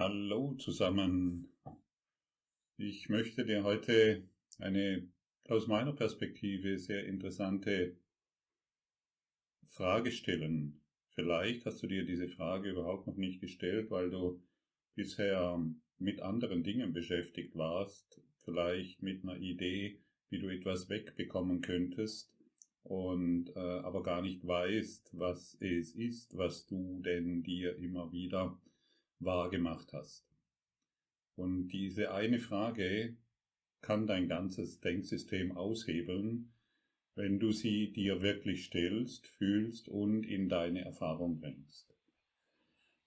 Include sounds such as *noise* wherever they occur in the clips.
Hallo zusammen. Ich möchte dir heute eine aus meiner Perspektive sehr interessante Frage stellen. Vielleicht hast du dir diese Frage überhaupt noch nicht gestellt, weil du bisher mit anderen Dingen beschäftigt warst, vielleicht mit einer Idee, wie du etwas wegbekommen könntest und äh, aber gar nicht weißt, was es ist, was du denn dir immer wieder wahrgemacht hast. Und diese eine Frage kann dein ganzes Denksystem aushebeln, wenn du sie dir wirklich stellst, fühlst und in deine Erfahrung bringst.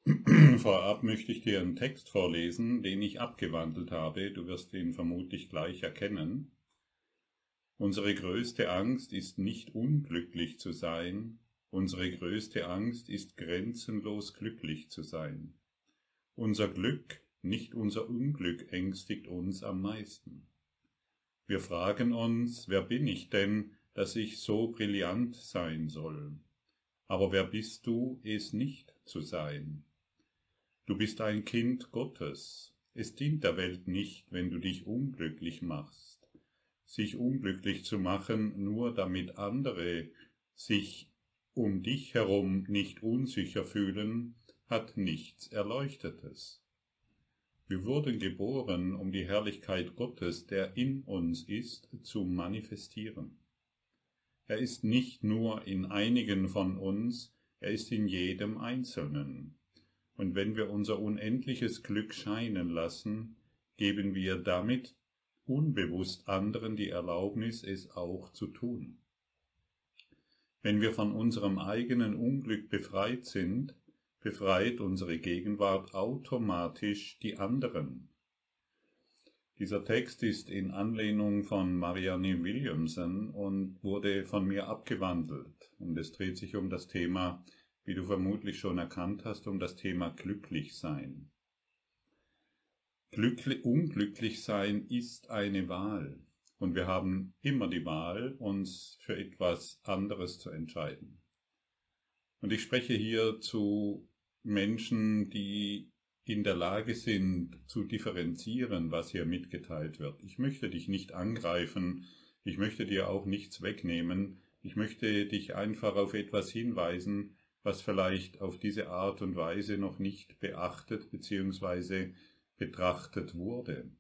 *clears throat* Vorab möchte ich dir einen Text vorlesen, den ich abgewandelt habe. Du wirst ihn vermutlich gleich erkennen. Unsere größte Angst ist nicht unglücklich zu sein, unsere größte Angst ist grenzenlos glücklich zu sein. Unser Glück, nicht unser Unglück ängstigt uns am meisten. Wir fragen uns, wer bin ich denn, dass ich so brillant sein soll? Aber wer bist du, es nicht zu sein? Du bist ein Kind Gottes. Es dient der Welt nicht, wenn du dich unglücklich machst. Sich unglücklich zu machen, nur damit andere sich um dich herum nicht unsicher fühlen, hat nichts Erleuchtetes. Wir wurden geboren, um die Herrlichkeit Gottes, der in uns ist, zu manifestieren. Er ist nicht nur in einigen von uns, er ist in jedem Einzelnen. Und wenn wir unser unendliches Glück scheinen lassen, geben wir damit unbewusst anderen die Erlaubnis, es auch zu tun. Wenn wir von unserem eigenen Unglück befreit sind, befreit unsere Gegenwart automatisch die anderen. Dieser Text ist in Anlehnung von Marianne Williamson und wurde von mir abgewandelt. Und es dreht sich um das Thema, wie du vermutlich schon erkannt hast, um das Thema glücklich sein. Glücklich, unglücklich sein ist eine Wahl. Und wir haben immer die Wahl, uns für etwas anderes zu entscheiden. Und ich spreche hier zu Menschen, die in der Lage sind zu differenzieren, was hier mitgeteilt wird. Ich möchte dich nicht angreifen, ich möchte dir auch nichts wegnehmen, ich möchte dich einfach auf etwas hinweisen, was vielleicht auf diese Art und Weise noch nicht beachtet bzw. betrachtet wurde.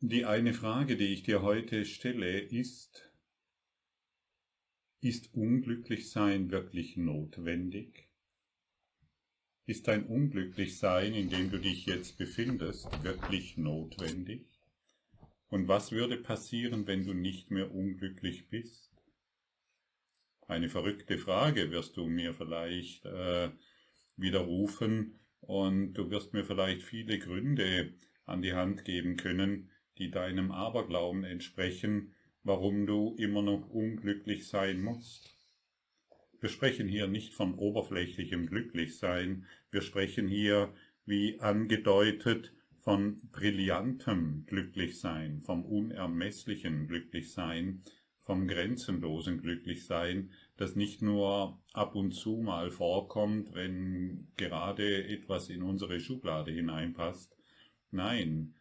Die eine Frage, die ich dir heute stelle, ist, ist Unglücklichsein wirklich notwendig? Ist dein Unglücklichsein, in dem du dich jetzt befindest, wirklich notwendig? Und was würde passieren, wenn du nicht mehr unglücklich bist? Eine verrückte Frage wirst du mir vielleicht äh, widerrufen und du wirst mir vielleicht viele Gründe an die Hand geben können, die deinem Aberglauben entsprechen, warum du immer noch unglücklich sein musst. Wir sprechen hier nicht von oberflächlichem Glücklichsein, wir sprechen hier, wie angedeutet, von brillantem Glücklichsein, vom unermesslichen Glücklichsein, vom grenzenlosen Glücklichsein, das nicht nur ab und zu mal vorkommt, wenn gerade etwas in unsere Schublade hineinpasst. Nein,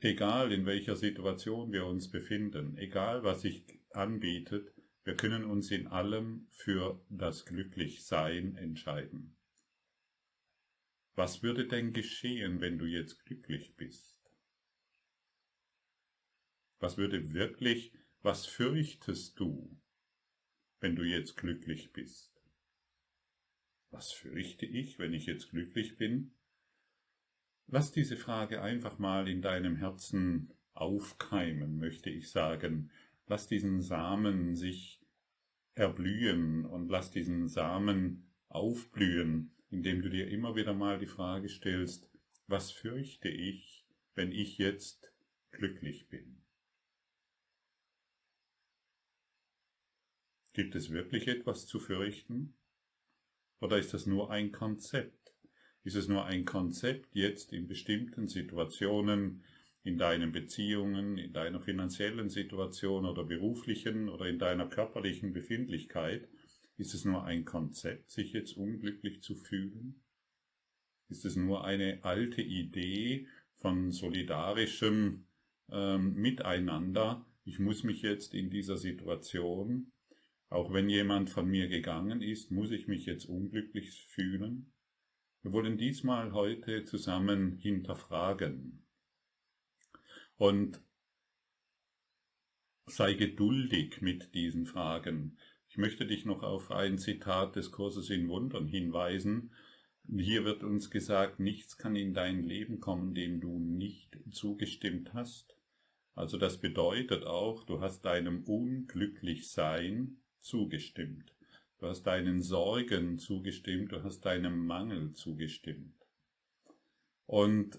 egal in welcher Situation wir uns befinden, egal was sich anbietet, wir können uns in allem für das Glücklichsein entscheiden. Was würde denn geschehen, wenn du jetzt glücklich bist? Was würde wirklich, was fürchtest du, wenn du jetzt glücklich bist? Was fürchte ich, wenn ich jetzt glücklich bin? Lass diese Frage einfach mal in deinem Herzen aufkeimen, möchte ich sagen. Lass diesen Samen sich erblühen und lass diesen Samen aufblühen, indem du dir immer wieder mal die Frage stellst, was fürchte ich, wenn ich jetzt glücklich bin? Gibt es wirklich etwas zu fürchten? Oder ist das nur ein Konzept? Ist es nur ein Konzept jetzt in bestimmten Situationen, in deinen Beziehungen, in deiner finanziellen Situation oder beruflichen oder in deiner körperlichen Befindlichkeit? Ist es nur ein Konzept, sich jetzt unglücklich zu fühlen? Ist es nur eine alte Idee von solidarischem ähm, Miteinander? Ich muss mich jetzt in dieser Situation, auch wenn jemand von mir gegangen ist, muss ich mich jetzt unglücklich fühlen? Wir wollen diesmal heute zusammen hinterfragen. Und sei geduldig mit diesen Fragen. Ich möchte dich noch auf ein Zitat des Kurses in Wundern hinweisen. Hier wird uns gesagt, nichts kann in dein Leben kommen, dem du nicht zugestimmt hast. Also das bedeutet auch, du hast deinem Unglücklichsein zugestimmt. Du hast deinen Sorgen zugestimmt, du hast deinem Mangel zugestimmt. Und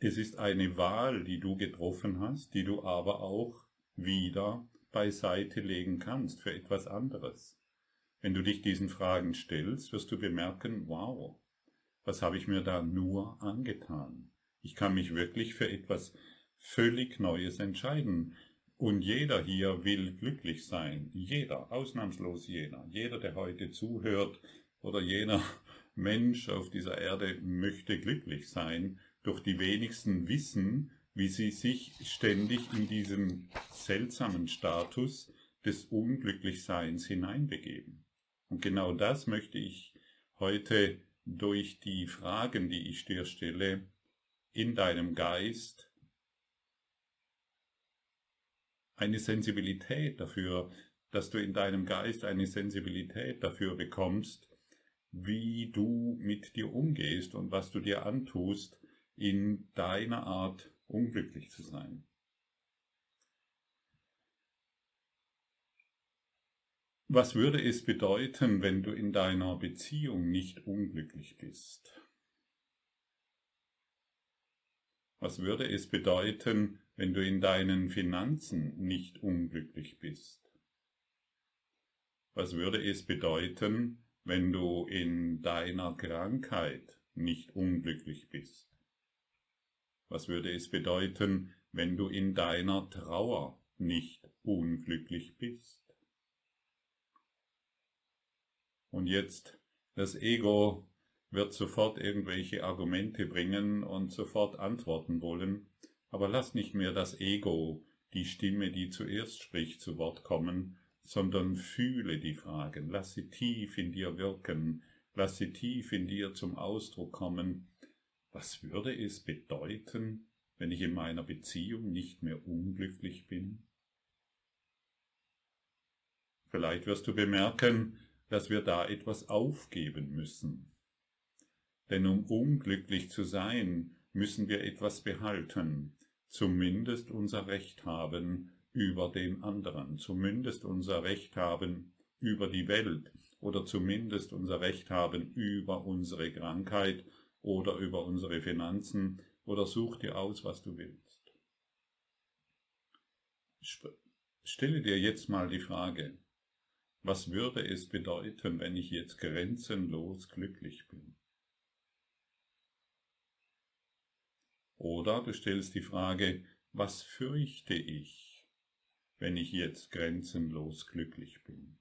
es ist eine Wahl, die du getroffen hast, die du aber auch wieder beiseite legen kannst für etwas anderes. Wenn du dich diesen Fragen stellst, wirst du bemerken, wow, was habe ich mir da nur angetan? Ich kann mich wirklich für etwas völlig Neues entscheiden. Und jeder hier will glücklich sein. Jeder, ausnahmslos jeder. Jeder, der heute zuhört oder jener *laughs* Mensch auf dieser Erde möchte glücklich sein. Doch die wenigsten wissen, wie sie sich ständig in diesen seltsamen Status des Unglücklichseins hineinbegeben. Und genau das möchte ich heute durch die Fragen, die ich dir stelle, in deinem Geist eine Sensibilität dafür, dass du in deinem Geist eine Sensibilität dafür bekommst, wie du mit dir umgehst und was du dir antust in deiner Art unglücklich zu sein. Was würde es bedeuten, wenn du in deiner Beziehung nicht unglücklich bist? Was würde es bedeuten, wenn du in deinen Finanzen nicht unglücklich bist? Was würde es bedeuten, wenn du in deiner Krankheit nicht unglücklich bist? Was würde es bedeuten, wenn du in deiner Trauer nicht unglücklich bist? Und jetzt, das Ego wird sofort irgendwelche Argumente bringen und sofort antworten wollen, aber lass nicht mehr das Ego, die Stimme, die zuerst spricht, zu Wort kommen, sondern fühle die Fragen, lass sie tief in dir wirken, lass sie tief in dir zum Ausdruck kommen. Was würde es bedeuten, wenn ich in meiner Beziehung nicht mehr unglücklich bin? Vielleicht wirst du bemerken, dass wir da etwas aufgeben müssen. Denn um unglücklich zu sein, müssen wir etwas behalten, zumindest unser Recht haben über den anderen, zumindest unser Recht haben über die Welt oder zumindest unser Recht haben über unsere Krankheit oder über unsere Finanzen oder such dir aus, was du willst. Stelle dir jetzt mal die Frage, was würde es bedeuten, wenn ich jetzt grenzenlos glücklich bin? Oder du stellst die Frage, was fürchte ich, wenn ich jetzt grenzenlos glücklich bin?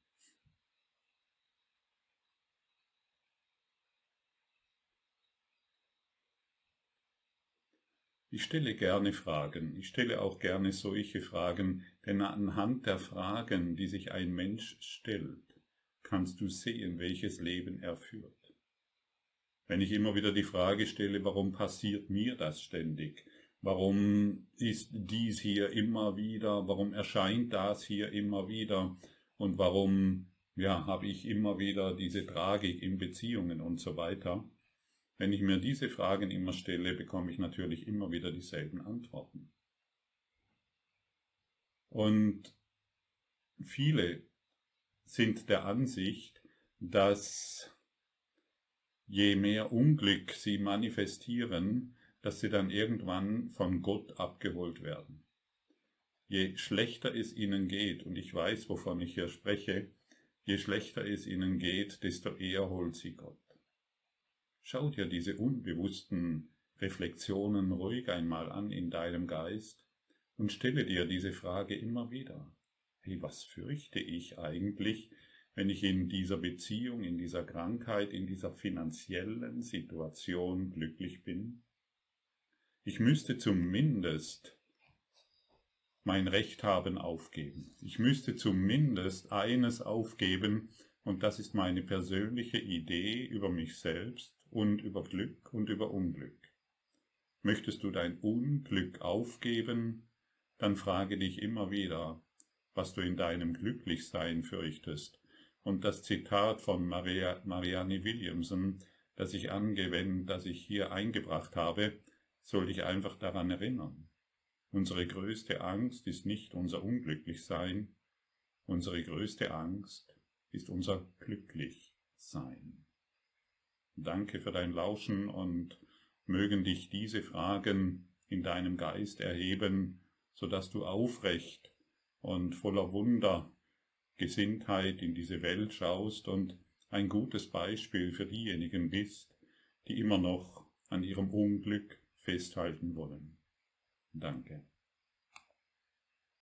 Ich stelle gerne Fragen, ich stelle auch gerne solche Fragen, denn anhand der Fragen, die sich ein Mensch stellt, kannst du sehen, welches Leben er führt. Wenn ich immer wieder die Frage stelle, warum passiert mir das ständig? Warum ist dies hier immer wieder? Warum erscheint das hier immer wieder? Und warum, ja, habe ich immer wieder diese Tragik in Beziehungen und so weiter? Wenn ich mir diese Fragen immer stelle, bekomme ich natürlich immer wieder dieselben Antworten. Und viele sind der Ansicht, dass je mehr Unglück sie manifestieren, dass sie dann irgendwann von Gott abgeholt werden. Je schlechter es ihnen geht, und ich weiß, wovon ich hier spreche, je schlechter es ihnen geht, desto eher holt sie Gott. Schau dir diese unbewussten Reflexionen ruhig einmal an in deinem Geist und stelle dir diese Frage immer wieder. Hey, was fürchte ich eigentlich, wenn ich in dieser Beziehung, in dieser Krankheit, in dieser finanziellen Situation glücklich bin? Ich müsste zumindest mein Recht haben aufgeben. Ich müsste zumindest eines aufgeben, und das ist meine persönliche Idee über mich selbst und über Glück und über Unglück. Möchtest du dein Unglück aufgeben, dann frage dich immer wieder, was du in deinem Glücklichsein fürchtest. Und das Zitat von Maria, Marianne Williamson, das ich angewendet, das ich hier eingebracht habe, soll dich einfach daran erinnern. Unsere größte Angst ist nicht unser Unglücklichsein, unsere größte Angst ist unser Glücklichsein. Danke für dein Lauschen und mögen dich diese Fragen in deinem Geist erheben, so dass du aufrecht und voller Wunder Gesinntheit in diese Welt schaust und ein gutes Beispiel für diejenigen bist, die immer noch an ihrem Unglück festhalten wollen. Danke.